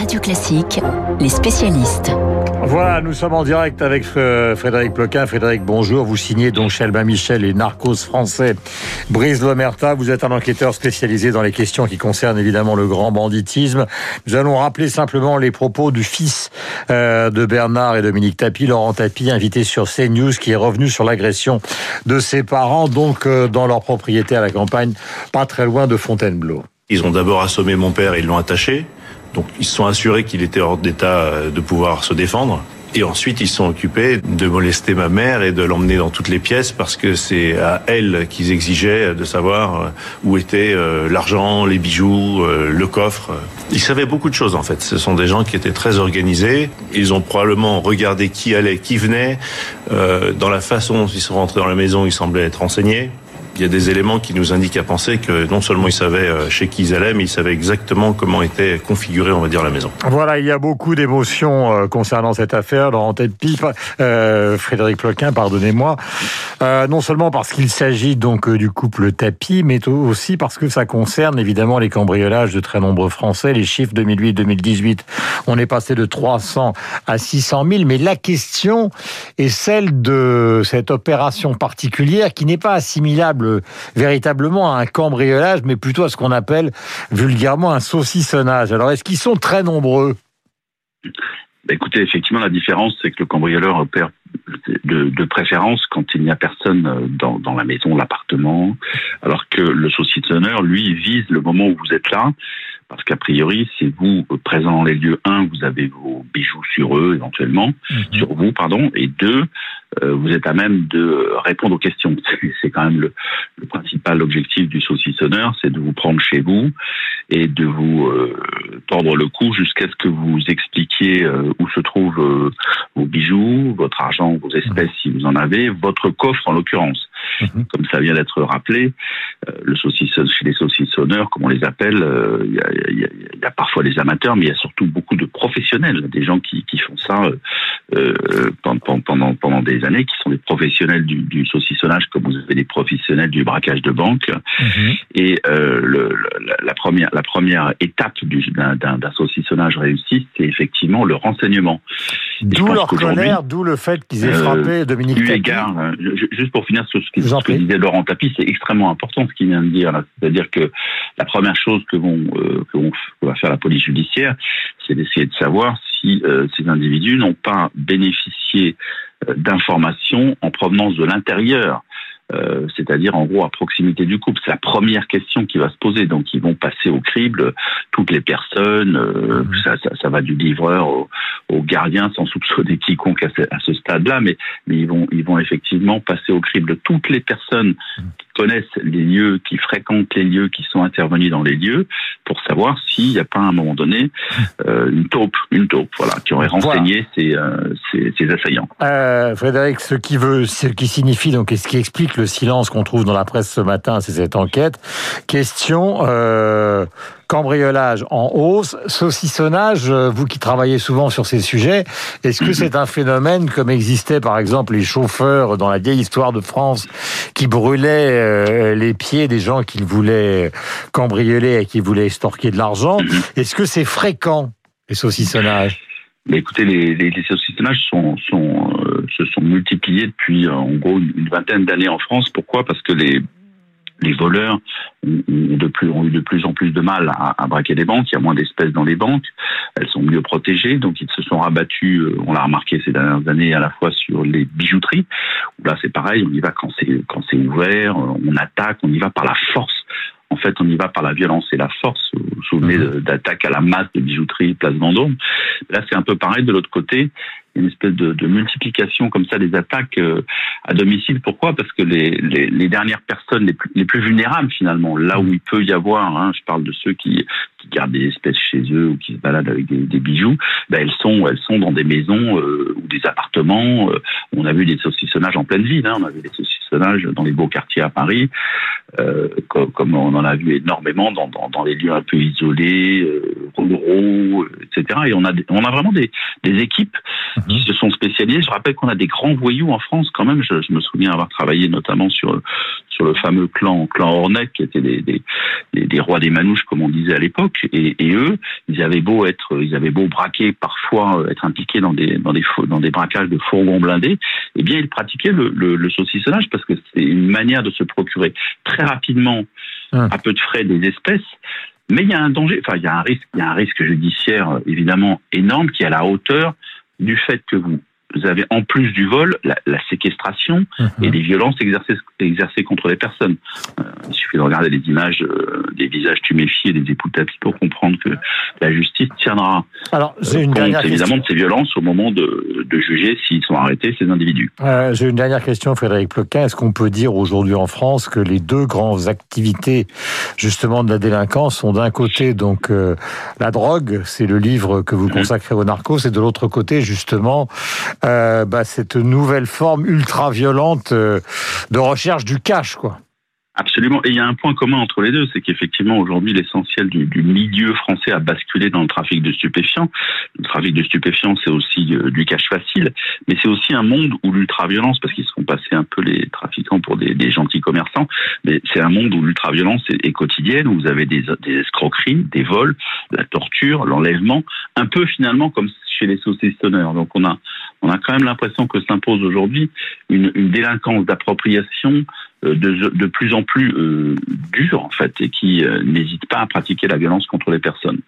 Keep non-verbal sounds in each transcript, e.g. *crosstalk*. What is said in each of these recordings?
Radio Classique, les spécialistes. Voilà, nous sommes en direct avec euh, Frédéric Ploquin. Frédéric, bonjour. Vous signez donc Chelbin Michel et Narcos français Brice Lomerta. Vous êtes un enquêteur spécialisé dans les questions qui concernent évidemment le grand banditisme. Nous allons rappeler simplement les propos du fils euh, de Bernard et Dominique Tapie, Laurent Tapie, invité sur CNews, qui est revenu sur l'agression de ses parents, donc euh, dans leur propriété à la campagne, pas très loin de Fontainebleau. Ils ont d'abord assommé mon père et ils l'ont attaché. Donc ils se sont assurés qu'il était hors d'état de pouvoir se défendre. Et ensuite, ils sont occupés de molester ma mère et de l'emmener dans toutes les pièces parce que c'est à elle qu'ils exigeaient de savoir où était euh, l'argent, les bijoux, euh, le coffre. Ils savaient beaucoup de choses en fait. Ce sont des gens qui étaient très organisés. Ils ont probablement regardé qui allait, qui venait. Euh, dans la façon dont ils sont rentrés dans la maison, ils semblaient être renseignés il y a des éléments qui nous indiquent à penser que non seulement ils savaient euh, chez qui ils allaient, mais ils savaient exactement comment était configurée, on va dire, la maison. Voilà, il y a beaucoup d'émotions euh, concernant cette affaire. Laurent tête pipe, euh, Frédéric Ploquin, pardonnez-moi. Euh, non seulement parce qu'il s'agit donc du couple Tapis, mais aussi parce que ça concerne évidemment les cambriolages de très nombreux Français. Les chiffres 2008-2018, on est passé de 300 à 600 000. Mais la question est celle de cette opération particulière qui n'est pas assimilable véritablement à un cambriolage, mais plutôt à ce qu'on appelle vulgairement un saucissonnage. Alors, est-ce qu'ils sont très nombreux? Bah, Écoutez, effectivement, la différence, c'est que le cambrioleur opère de, préférence quand il n'y a personne dans, dans la maison, l'appartement, alors que le saucissonneur, lui, vise le moment où vous êtes là, parce qu'a priori, c'est vous présent dans les lieux. Un, vous avez vos bijoux sur eux éventuellement, mhm. sur vous, pardon, et deux, euh, vous êtes à même de répondre aux questions. *laughs* C'est quand même le, le, principal objectif du saucissonneur, c'est de vous prendre chez vous et de vous euh, tordre le cou jusqu'à ce que vous expliquiez euh, où se trouvent vos bijoux, votre argent, vos espèces si vous en avez, votre coffre en l'occurrence. Mhm. Comme ça vient d'être rappelé, le saucisson, chez les saucissonneurs, comme on les appelle, il y a, y, y, a, parfois des amateurs, mais il y a surtout beaucoup de professionnels, des gens qui, qui font ça euh, pendant, pendant, pendant des années, qui sont des professionnels du, du saucissonnage, comme vous avez des professionnels du braquage de banque. Mhm. Et euh, le, la, première, la première étape d'un saucissonnage réussi, c'est effectivement le renseignement. D'où leur colère, d'où le fait qu'ils aient frappé euh, Dominique Tapie. Euh, juste pour finir sur ce, que, ce que disait Laurent Tapie, c'est extrêmement important ce qu'il vient de dire. C'est-à-dire que la première chose que, vont, euh, que, vont, que va faire la police judiciaire, c'est d'essayer de savoir si euh, ces individus n'ont pas bénéficié euh, d'informations en provenance de l'intérieur euh, c'est-à-dire en gros à proximité du couple. C'est la première question qui va se poser. Donc ils vont passer au crible toutes les personnes. Euh, mhm. ça, ça, ça, va du livreur au, au, gardien, sans soupçonner quiconque à ce, à ce stade-là, mais, mais ils vont ils vont effectivement passer au crible toutes les personnes mhm. Connaissent les lieux, qui fréquentent les lieux, qui sont intervenus dans les lieux, pour savoir s'il n'y a pas à un moment donné euh, une taupe, une taupe, voilà, qui aurait renseigné ces, euh, assaillants. Frédéric, ce qui veut, ce qui signifie donc, et ce qui explique le silence qu'on trouve dans la presse ce matin, c'est cette enquête. Question euh, cambriolage en hausse, saucissonnage. Euh, vous qui travaillez souvent sur ces sujets, est-ce que c'est un phénomène comme existait par exemple les chauffeurs dans la vieille histoire de France qui brûlaient euh, les pieds des gens qu'ils voulaient cambrioler et qui voulaient estorquer de l'argent? Est-ce que c'est fréquent les saucissonnages mais écoutez, les, saucissonnages sont, sont, euh, se sont multipliés depuis en gros une vingtaine d'années en France. Pourquoi? Parce que les, les voleurs ont, eu de plus en plus de mal à, braquer des banques. Il y a moins d'espèces dans les banques. Elles sont mieux protégées. Donc, ils se sont rabattus, euh, on l'a remarqué ces dernières années, à la fois sur les bijouteries. Là, c'est pareil. On y va quand c'est, quand c'est ouvert. On attaque. On y va par la force en fait, on y va par la violence et la force. Vous vous souvenez mmh. d'attaque à la masse de bijouterie Place Vendôme. Là, c'est un peu pareil de l'autre côté une espèce de, de, multiplication comme ça des attaques euh, à domicile. Pourquoi? Parce que les, les, les dernières personnes les plus, les plus, vulnérables finalement, là où il peut y avoir, hein, je parle de ceux qui, qui, gardent des espèces chez eux ou qui se baladent avec des, des bijoux, ben elles sont elles sont dans des maisons euh, ou des appartements. Euh, on a vu des saucissonnages en pleine ville, hein, on a vu des saucissonnages dans les beaux quartiers à Paris, euh, comme, on en a vu énormément dans, dans, les lieux un peu isolés, ruraux, etc. Et on a on a vraiment des, des équipes qui mhm. se sont spécialisés. Je rappelle qu'on a des grands voyous en France quand même. Je, je, me souviens avoir travaillé notamment sur sur le fameux clan clan Hornet qui était des, des, des, rois des manouches comme on disait à l'époque. Et, et, eux, ils avaient beau être, ils avaient beau braquer parfois être impliqués dans des dans des dans des braquages de fourgons blindés, eh bien ils pratiquaient le, le, le saucissonnage parce que c'est une manière de se procurer très rapidement hum. à peu de frais des espèces mais il y a un danger, enfin il y a un risque, il y a un risque judiciaire évidemment énorme qui est à la hauteur du fait que vous vous avez en plus du vol la, séquestration et mhm. des violences exercées, exercées contre les personnes. Euh, il suffit de regarder les images euh, des visages tuméfiés des époux tapis pour comprendre que la justice tiendra Alors, j'ai une compte évidemment de ces violences au moment de, de juger s'ils sont arrêtés ces individus. Euh, j'ai une dernière question, Frédéric Ploquin. Est-ce qu'on peut dire aujourd'hui en France que les deux grandes activités justement de la délinquance sont d'un côté donc la drogue, c'est le livre que vous mhm. consacrez aux narcos, et de l'autre côté justement euh, bah, cette nouvelle forme ultra violente euh, de recherche du cash, quoi. Absolument. Et il y a un point commun entre les deux, c'est qu'effectivement aujourd'hui l'essentiel du, milieu français a basculé dans le trafic de stupéfiants. Le trafic de stupéfiants, c'est aussi euh, du cash facile, mais c'est aussi un monde où l'ultra-violence, parce qu'ils sont passés un peu les trafiquants pour des, gentils commerçants, mais c'est un monde où l'ultra-violence est, est, quotidienne, où vous avez des, des escroqueries, des vols, la torture, l'enlèvement, un peu finalement comme chez les saucissonneurs. Donc on a on a quand même l'impression que s'impose aujourd'hui une, une délinquance d'appropriation de, de, plus en plus euh, en fait et qui euh, n'hésite pas à pratiquer la violence contre les personnes.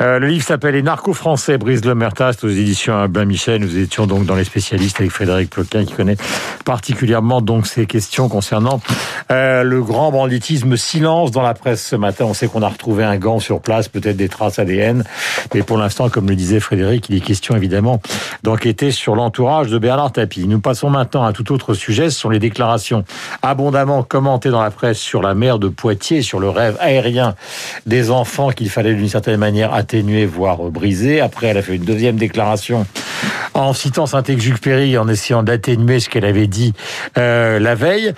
Euh, le livre s'appelle Les narcos français, Brice Le aux éditions Albin Michel. Nous étions donc dans les spécialistes avec Frédéric Ploquin qui connaît particulièrement donc ces questions concernant euh, le grand banditisme. Silence dans la presse ce matin. On sait qu'on a retrouvé un gant sur place, peut-être des traces ADN, mais pour l'instant, comme le disait Frédéric, il est question évidemment d'enquêter sur l'entourage de Bernard Tapie. Nous passons maintenant à tout autre sujet. Ce sont les déclarations abondantes commenté dans la presse sur la mer de Poitiers, sur le rêve aérien des enfants qu'il fallait d'une certaine manière atténuer, voire briser. Après, elle a fait une deuxième déclaration en citant Saint-Exupéry, en essayant d'atténuer ce qu'elle avait dit euh, la veille.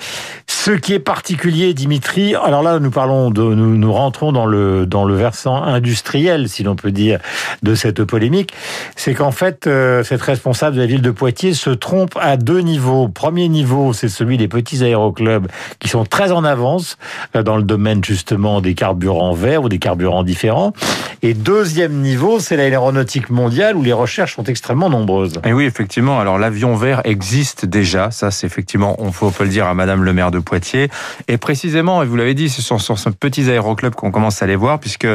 Ce qui est particulier, Dimitri, alors là, nous parlons de, nous, nous rentrons dans le dans le versant industriel, si l'on peut dire, de cette polémique, c'est qu'en fait, euh, cette responsable de la ville de Poitiers se trompe à deux niveaux. Premier niveau, c'est celui des petits aéroclubs qui sont très en avance euh, dans le domaine justement des carburants verts ou des carburants différents. Et deuxième niveau, c'est l'aéronautique mondiale où les recherches sont extrêmement nombreuses. Et oui, effectivement. Alors l'avion vert existe déjà. Ça, c'est effectivement, on peut le dire à Madame le maire de Poitiers. Et précisément, et vous l'avez dit, ce sont sur ce petits aéroclubs qu'on commence à les voir, puisque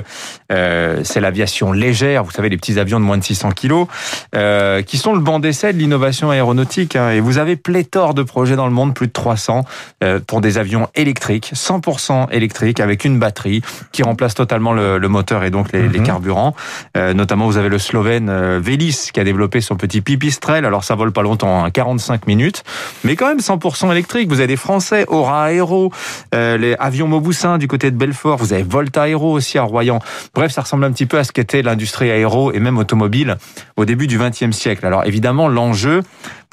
euh, c'est l'aviation légère. Vous savez, les petits avions de moins de 600 kilos, euh, qui sont le banc d'essai de l'innovation aéronautique. Hein. Et vous avez pléthore de projets dans le monde, plus de 300. Euh, pour des avions électriques, 100% électriques, avec une batterie qui remplace totalement le, le moteur et donc les, les mhm. carburants. Notamment, vous avez le Slovène Vélis qui a développé son petit pipistrel. Alors, ça vole pas longtemps, hein, 45 minutes, mais quand même 100% électrique. Vous avez des Français, Aura Aero, euh, les avions Mauboussin du côté de Belfort. Vous avez Volta Aero aussi à Royan. Bref, ça ressemble un petit peu à ce qu'était l'industrie aéro et même automobile au début du XXe siècle. Alors, évidemment, l'enjeu,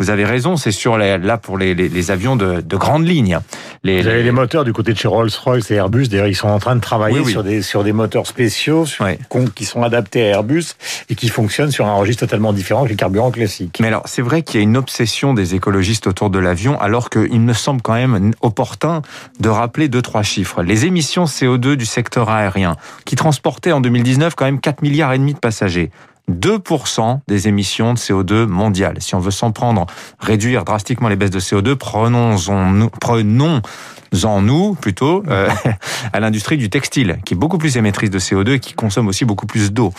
vous avez raison, c'est sur les, là pour les, les, les avions de, de, grande ligne. Les, Vous avez les moteurs du côté de chez Rolls-Royce et Airbus. D'ailleurs, ils sont en train de travailler sur des sur des moteurs spéciaux qui sont adaptés à Airbus et qui fonctionnent sur un registre totalement différent que les carburants classiques. Mais alors, c'est vrai qu'il y a une obsession des écologistes autour de l'avion, alors qu'il me semble quand même opportun de rappeler deux trois chiffres. Les émissions CO2 du secteur aérien, qui transportaient en 2019 quand même 4 milliards et demi de passagers. 2% des émissions de CO2 mondiales. Si on veut s'en prendre, réduire drastiquement les baisses de CO2, prenons-en prenons en nous plutôt euh, *laughs* à l'industrie du textile, qui est beaucoup plus émettrice de CO2 et qui consomme aussi beaucoup plus d'eau.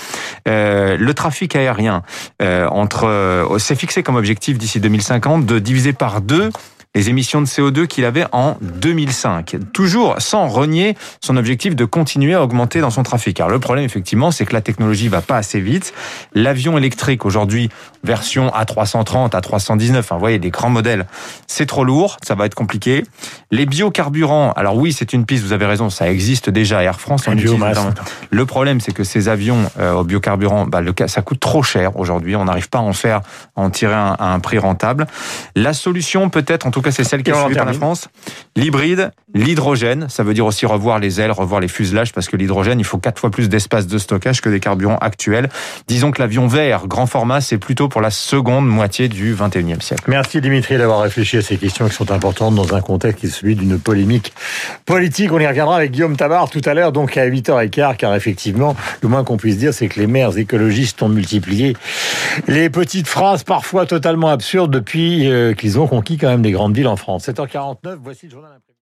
Euh, le trafic aérien, euh, entre, c'est fixé comme objectif d'ici 2050 de diviser par deux les émissions de CO2 qu'il avait en 2005. Toujours sans renier son objectif de continuer à augmenter dans son trafic. Alors le problème, effectivement, c'est que la technologie va pas assez vite. L'avion électrique, aujourd'hui, version A330, A319, enfin, vous voyez, des grands modèles, c'est trop lourd, ça va être compliqué. Les biocarburants, alors oui, c'est une piste, vous avez raison, ça existe déjà. Air France en utilise. Le problème, c'est que ces avions euh, au biocarburant, bah, le, ça coûte trop cher aujourd'hui. On n'arrive pas à en faire, à en tirer un, un prix rentable. La solution, peut-être, en tout c'est celle qui est suivie par la France. L'hybride, L'hydrogène, ça veut dire aussi revoir les ailes, revoir les fuselages, parce que l'hydrogène, il faut quatre fois plus d'espace de stockage que des carburants actuels. Disons que l'avion vert, grand format, c'est plutôt pour la seconde moitié du 21e siècle. Merci Dimitri d'avoir réfléchi à ces questions qui sont importantes dans un contexte qui est celui d'une polémique politique. On y reviendra avec Guillaume Tabar tout à l'heure, donc à 8h15, car effectivement, le moins qu'on puisse dire, c'est que les maires écologistes ont multiplié les petites phrases parfois totalement absurdes depuis euh, qu'ils ont conquis quand même des grandes villes en France. 7h49, voici le journal